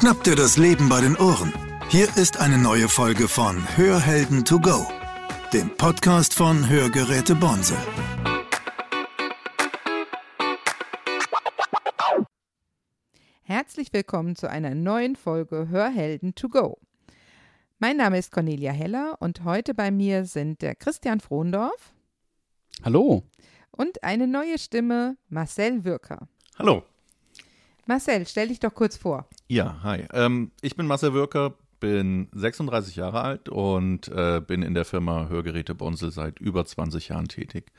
Schnapp dir das Leben bei den Ohren. Hier ist eine neue Folge von Hörhelden to go, dem Podcast von Hörgeräte Bonse. Herzlich willkommen zu einer neuen Folge Hörhelden to go. Mein Name ist Cornelia Heller und heute bei mir sind der Christian Frohndorf. Hallo. Und eine neue Stimme, Marcel Würker. Hallo. Marcel, stell dich doch kurz vor. Ja, hi. Ähm, ich bin Marcel Würker, bin 36 Jahre alt und äh, bin in der Firma Hörgeräte Bonsel seit über 20 Jahren tätig.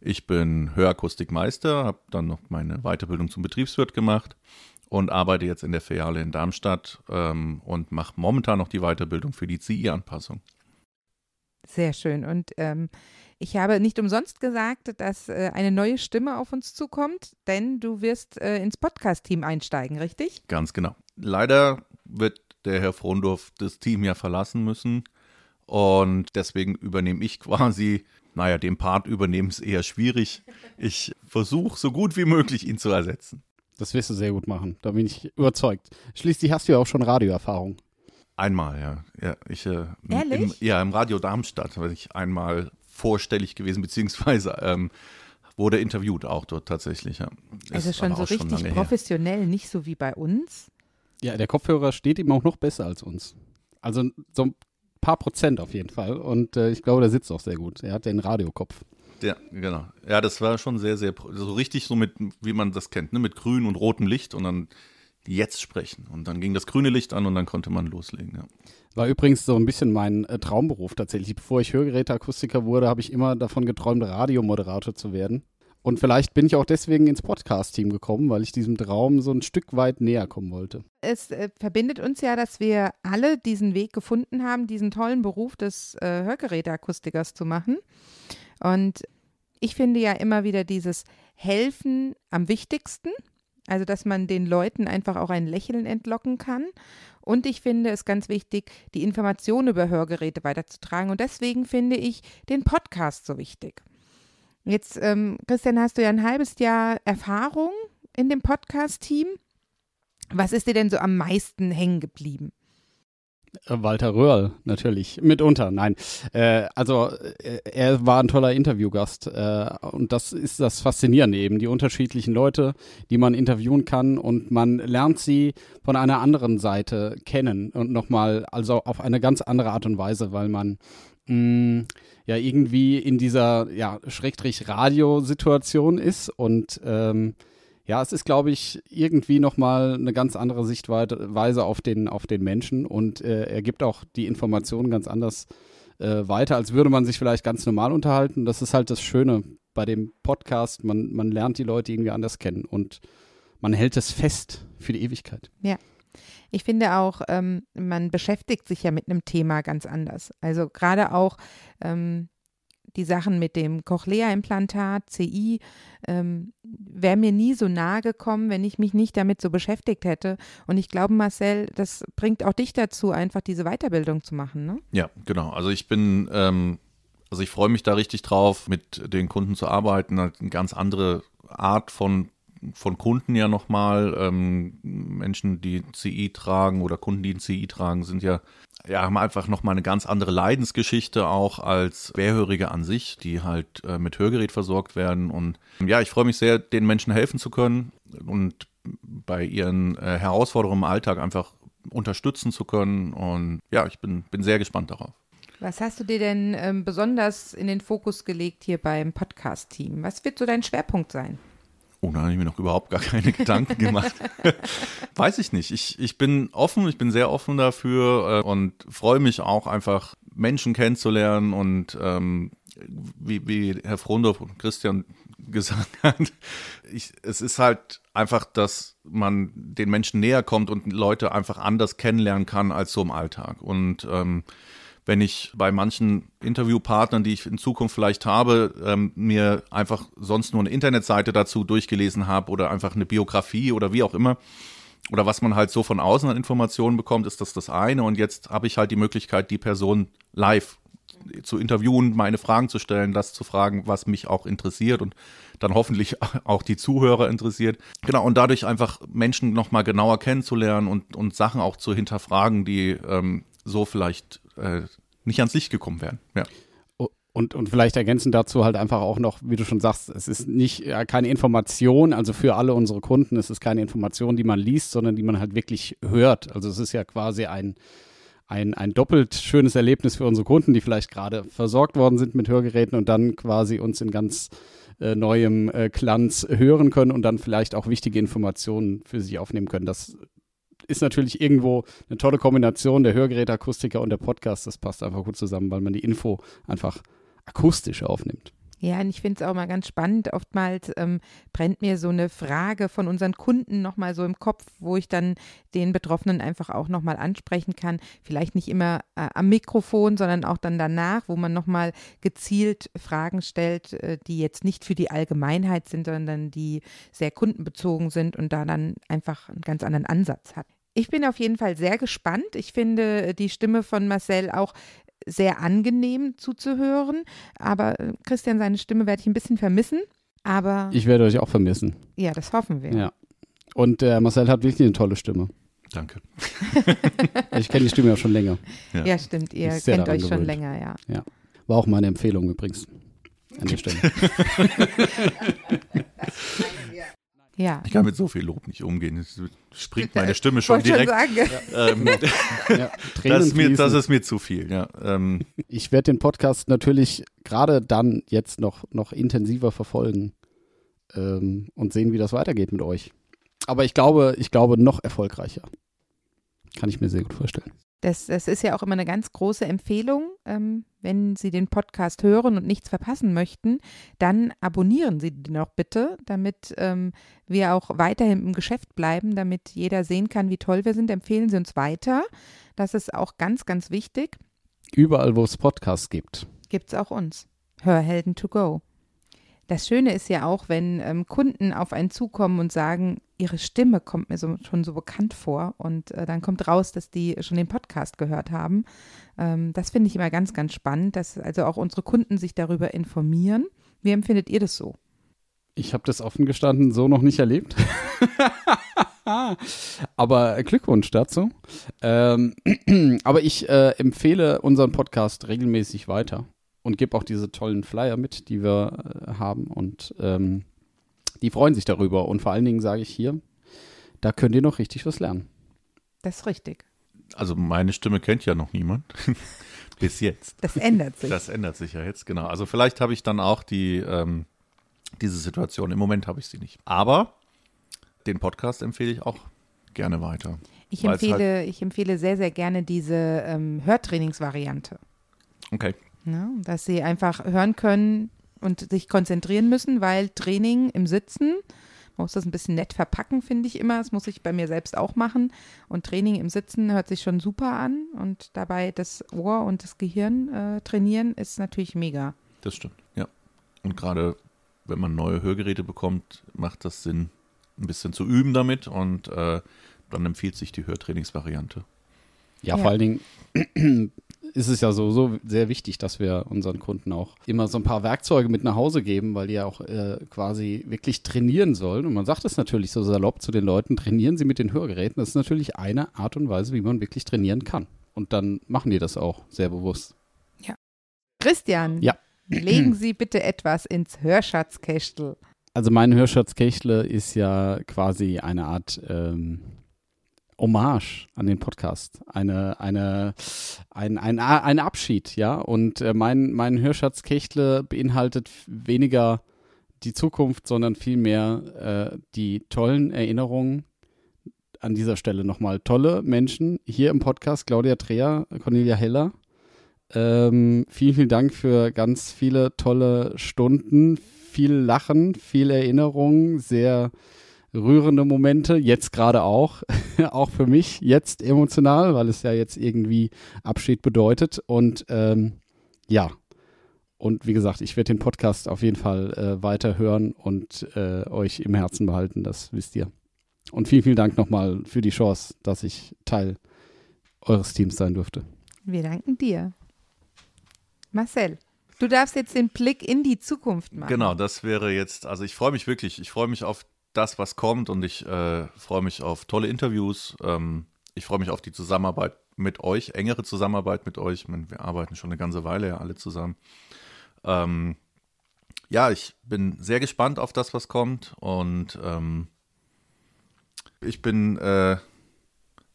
Ich bin Hörakustikmeister, habe dann noch meine Weiterbildung zum Betriebswirt gemacht und arbeite jetzt in der Filiale in Darmstadt ähm, und mache momentan noch die Weiterbildung für die CI-Anpassung. Sehr schön. Und ähm, ich habe nicht umsonst gesagt, dass äh, eine neue Stimme auf uns zukommt, denn du wirst äh, ins Podcast-Team einsteigen, richtig? Ganz genau. Leider wird der Herr Frondorf das Team ja verlassen müssen und deswegen übernehme ich quasi, naja, den Part übernehmen ist eher schwierig. Ich versuche so gut wie möglich, ihn zu ersetzen. Das wirst du sehr gut machen, da bin ich überzeugt. Schließlich hast du ja auch schon Radioerfahrung. Einmal, ja. ja ich, äh, Ehrlich? Im, ja, im Radio Darmstadt war ich einmal vorstellig gewesen, beziehungsweise ähm, wurde interviewt auch dort tatsächlich. Ja. Also schon so richtig schon professionell, her. nicht so wie bei uns. Ja, der Kopfhörer steht ihm auch noch besser als uns. Also so ein paar Prozent auf jeden Fall. Und äh, ich glaube, der sitzt auch sehr gut. Er hat den Radiokopf. Ja, genau. Ja, das war schon sehr, sehr, so richtig so mit, wie man das kennt, ne? mit grün und rotem Licht und dann jetzt sprechen. Und dann ging das grüne Licht an und dann konnte man loslegen. Ja. War übrigens so ein bisschen mein äh, Traumberuf tatsächlich. Bevor ich Hörgeräteakustiker wurde, habe ich immer davon geträumt, Radiomoderator zu werden. Und vielleicht bin ich auch deswegen ins Podcast-Team gekommen, weil ich diesem Traum so ein Stück weit näher kommen wollte. Es äh, verbindet uns ja, dass wir alle diesen Weg gefunden haben, diesen tollen Beruf des äh, Hörgeräteakustikers zu machen. Und ich finde ja immer wieder dieses Helfen am wichtigsten. Also, dass man den Leuten einfach auch ein Lächeln entlocken kann. Und ich finde es ganz wichtig, die Informationen über Hörgeräte weiterzutragen. Und deswegen finde ich den Podcast so wichtig. Jetzt, ähm, Christian, hast du ja ein halbes Jahr Erfahrung in dem Podcast-Team. Was ist dir denn so am meisten hängen geblieben? Walter Röhrl, natürlich. Mitunter, nein. Äh, also äh, er war ein toller Interviewgast äh, und das ist das Faszinierende eben, die unterschiedlichen Leute, die man interviewen kann und man lernt sie von einer anderen Seite kennen und nochmal, also auf eine ganz andere Art und Weise, weil man mh, mm, ja irgendwie in dieser ja, Schrägstrich-Radio-Situation ist und ähm, ja, es ist, glaube ich, irgendwie nochmal eine ganz andere Sichtweise auf den, auf den Menschen und äh, er gibt auch die Informationen ganz anders äh, weiter, als würde man sich vielleicht ganz normal unterhalten. Das ist halt das Schöne bei dem Podcast. Man, man lernt die Leute irgendwie anders kennen und man hält es fest für die Ewigkeit. Ja. Ich finde auch, ähm, man beschäftigt sich ja mit einem Thema ganz anders. Also gerade auch ähm, die Sachen mit dem Cochlea-Implantat, CI, ähm, wäre mir nie so nahe gekommen, wenn ich mich nicht damit so beschäftigt hätte. Und ich glaube, Marcel, das bringt auch dich dazu, einfach diese Weiterbildung zu machen, ne? Ja, genau. Also ich bin, ähm, also ich freue mich da richtig drauf, mit den Kunden zu arbeiten. Eine ganz andere Art von von Kunden ja nochmal. Ähm, Menschen, die CI tragen oder Kunden, die ein CI tragen, sind ja ja, haben einfach nochmal eine ganz andere Leidensgeschichte auch als Querhörige an sich, die halt äh, mit Hörgerät versorgt werden. Und ja, ich freue mich sehr, den Menschen helfen zu können und bei ihren äh, Herausforderungen im Alltag einfach unterstützen zu können. Und ja, ich bin, bin sehr gespannt darauf. Was hast du dir denn ähm, besonders in den Fokus gelegt hier beim Podcast-Team? Was wird so dein Schwerpunkt sein? Oh, da habe ich mir noch überhaupt gar keine Gedanken gemacht. Weiß ich nicht. Ich, ich bin offen, ich bin sehr offen dafür äh, und freue mich auch einfach, Menschen kennenzulernen und ähm, wie, wie Herr Frondorf und Christian gesagt hat, ich, es ist halt einfach, dass man den Menschen näher kommt und Leute einfach anders kennenlernen kann als so im Alltag. Und ähm, wenn ich bei manchen Interviewpartnern, die ich in Zukunft vielleicht habe, ähm, mir einfach sonst nur eine Internetseite dazu durchgelesen habe oder einfach eine Biografie oder wie auch immer, oder was man halt so von außen an Informationen bekommt, ist das das eine. Und jetzt habe ich halt die Möglichkeit, die Person live zu interviewen, meine Fragen zu stellen, das zu fragen, was mich auch interessiert und dann hoffentlich auch die Zuhörer interessiert. Genau, und dadurch einfach Menschen nochmal genauer kennenzulernen und, und Sachen auch zu hinterfragen, die ähm, so vielleicht äh, nicht ans Licht gekommen wären. Ja. Und, und vielleicht ergänzen dazu halt einfach auch noch, wie du schon sagst, es ist nicht ja, keine Information, also für alle unsere Kunden, es ist keine Information, die man liest, sondern die man halt wirklich hört. Also es ist ja quasi ein, ein, ein doppelt schönes Erlebnis für unsere Kunden, die vielleicht gerade versorgt worden sind mit Hörgeräten und dann quasi uns in ganz äh, neuem äh, Glanz hören können und dann vielleicht auch wichtige Informationen für sich aufnehmen können. Das ist natürlich irgendwo eine tolle Kombination der Hörgeräteakustiker und der Podcast. Das passt einfach gut zusammen, weil man die Info einfach akustisch aufnimmt. Ja, und ich finde es auch mal ganz spannend. Oftmals ähm, brennt mir so eine Frage von unseren Kunden nochmal so im Kopf, wo ich dann den Betroffenen einfach auch nochmal ansprechen kann. Vielleicht nicht immer äh, am Mikrofon, sondern auch dann danach, wo man nochmal gezielt Fragen stellt, äh, die jetzt nicht für die Allgemeinheit sind, sondern die sehr kundenbezogen sind und da dann einfach einen ganz anderen Ansatz hat. Ich bin auf jeden Fall sehr gespannt. Ich finde die Stimme von Marcel auch sehr angenehm zuzuhören. Aber äh, Christian, seine Stimme werde ich ein bisschen vermissen. Aber ich werde euch auch vermissen. Ja, das hoffen wir. Ja. Und äh, Marcel hat wirklich eine tolle Stimme. Danke. ich kenne die Stimme ja schon länger. Ja, ja stimmt. Ihr kennt euch schon gewöhnt. länger, ja. ja. War auch meine Empfehlung übrigens an der Stelle. Ja. Ich kann mit so viel Lob nicht umgehen. Es springt meine Stimme schon direkt. Schon ähm, ja, das, ist mir, das, ist mir, zu viel. Ja. Ähm. Ich werde den Podcast natürlich gerade dann jetzt noch, noch intensiver verfolgen ähm, und sehen, wie das weitergeht mit euch. Aber ich glaube, ich glaube noch erfolgreicher. Kann ich mir sehr gut vorstellen. Das, das ist ja auch immer eine ganz große Empfehlung. Ähm, wenn Sie den Podcast hören und nichts verpassen möchten, dann abonnieren Sie den auch bitte, damit ähm, wir auch weiterhin im Geschäft bleiben, damit jeder sehen kann, wie toll wir sind. Empfehlen Sie uns weiter. Das ist auch ganz, ganz wichtig. Überall, wo es Podcasts gibt. Gibt es auch uns. Hörhelden to go. Das Schöne ist ja auch, wenn ähm, Kunden auf einen zukommen und sagen, ihre Stimme kommt mir so, schon so bekannt vor und äh, dann kommt raus, dass die schon den Podcast gehört haben. Ähm, das finde ich immer ganz, ganz spannend, dass also auch unsere Kunden sich darüber informieren. Wie empfindet ihr das so? Ich habe das offen gestanden so noch nicht erlebt. aber Glückwunsch dazu. Ähm, aber ich äh, empfehle unseren Podcast regelmäßig weiter und gebe auch diese tollen Flyer mit, die wir äh, haben. Und ähm, die freuen sich darüber. Und vor allen Dingen sage ich hier, da könnt ihr noch richtig was lernen. Das ist richtig. Also meine Stimme kennt ja noch niemand. Bis jetzt. Das ändert sich. Das ändert sich ja jetzt, genau. Also vielleicht habe ich dann auch die, ähm, diese Situation. Im Moment habe ich sie nicht. Aber den Podcast empfehle ich auch gerne weiter. Ich empfehle, halt ich empfehle sehr, sehr gerne diese ähm, Hörtrainingsvariante. Okay. Ja, dass sie einfach hören können und sich konzentrieren müssen, weil Training im Sitzen, man muss das ein bisschen nett verpacken, finde ich immer. Das muss ich bei mir selbst auch machen. Und Training im Sitzen hört sich schon super an. Und dabei das Ohr und das Gehirn äh, trainieren ist natürlich mega. Das stimmt, ja. Und gerade wenn man neue Hörgeräte bekommt, macht das Sinn, ein bisschen zu üben damit. Und äh, dann empfiehlt sich die Hörtrainingsvariante. Ja, ja, vor allen Dingen ist es ja sowieso sehr wichtig, dass wir unseren Kunden auch immer so ein paar Werkzeuge mit nach Hause geben, weil die ja auch äh, quasi wirklich trainieren sollen. Und man sagt es natürlich so salopp zu den Leuten, trainieren sie mit den Hörgeräten. Das ist natürlich eine Art und Weise, wie man wirklich trainieren kann. Und dann machen die das auch sehr bewusst. Ja. Christian, ja. legen Sie bitte etwas ins Hörschatzkästel. Also mein Hörschatzkästle ist ja quasi eine Art ähm, Hommage an den Podcast, eine, eine, ein, ein, ein Abschied, ja. Und äh, mein, mein Hörschatz Kechle beinhaltet weniger die Zukunft, sondern vielmehr äh, die tollen Erinnerungen. An dieser Stelle nochmal tolle Menschen hier im Podcast, Claudia Dreher, Cornelia Heller. Ähm, vielen, vielen Dank für ganz viele tolle Stunden, viel Lachen, viel Erinnerung, sehr rührende Momente, jetzt gerade auch, auch für mich jetzt emotional, weil es ja jetzt irgendwie Abschied bedeutet. Und ähm, ja, und wie gesagt, ich werde den Podcast auf jeden Fall äh, weiter hören und äh, euch im Herzen behalten, das wisst ihr. Und vielen, vielen Dank nochmal für die Chance, dass ich Teil eures Teams sein durfte. Wir danken dir. Marcel, du darfst jetzt den Blick in die Zukunft machen. Genau, das wäre jetzt, also ich freue mich wirklich, ich freue mich auf das, was kommt und ich äh, freue mich auf tolle Interviews. Ähm, ich freue mich auf die Zusammenarbeit mit euch, engere Zusammenarbeit mit euch. Wir arbeiten schon eine ganze Weile ja alle zusammen. Ähm, ja, ich bin sehr gespannt auf das, was kommt und ähm, ich bin äh,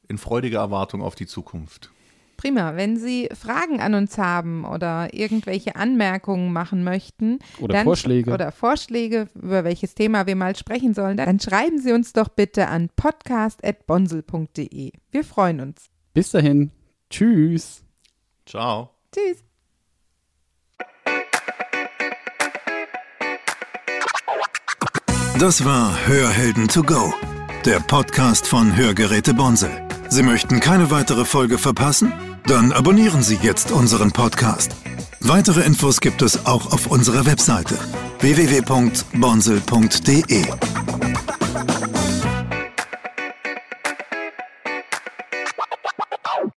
in freudiger Erwartung auf die Zukunft. Prima. Wenn Sie Fragen an uns haben oder irgendwelche Anmerkungen machen möchten Oder dann, Vorschläge. oder Vorschläge, über welches Thema wir mal sprechen sollen, dann schreiben Sie uns doch bitte an podcast.bonsel.de. Wir freuen uns. Bis dahin. Tschüss. Ciao. Tschüss. Das war Hörhelden to go, der Podcast von Hörgeräte Bonsel. Sie möchten keine weitere Folge verpassen? Dann abonnieren Sie jetzt unseren Podcast. Weitere Infos gibt es auch auf unserer Webseite www.bonsel.de.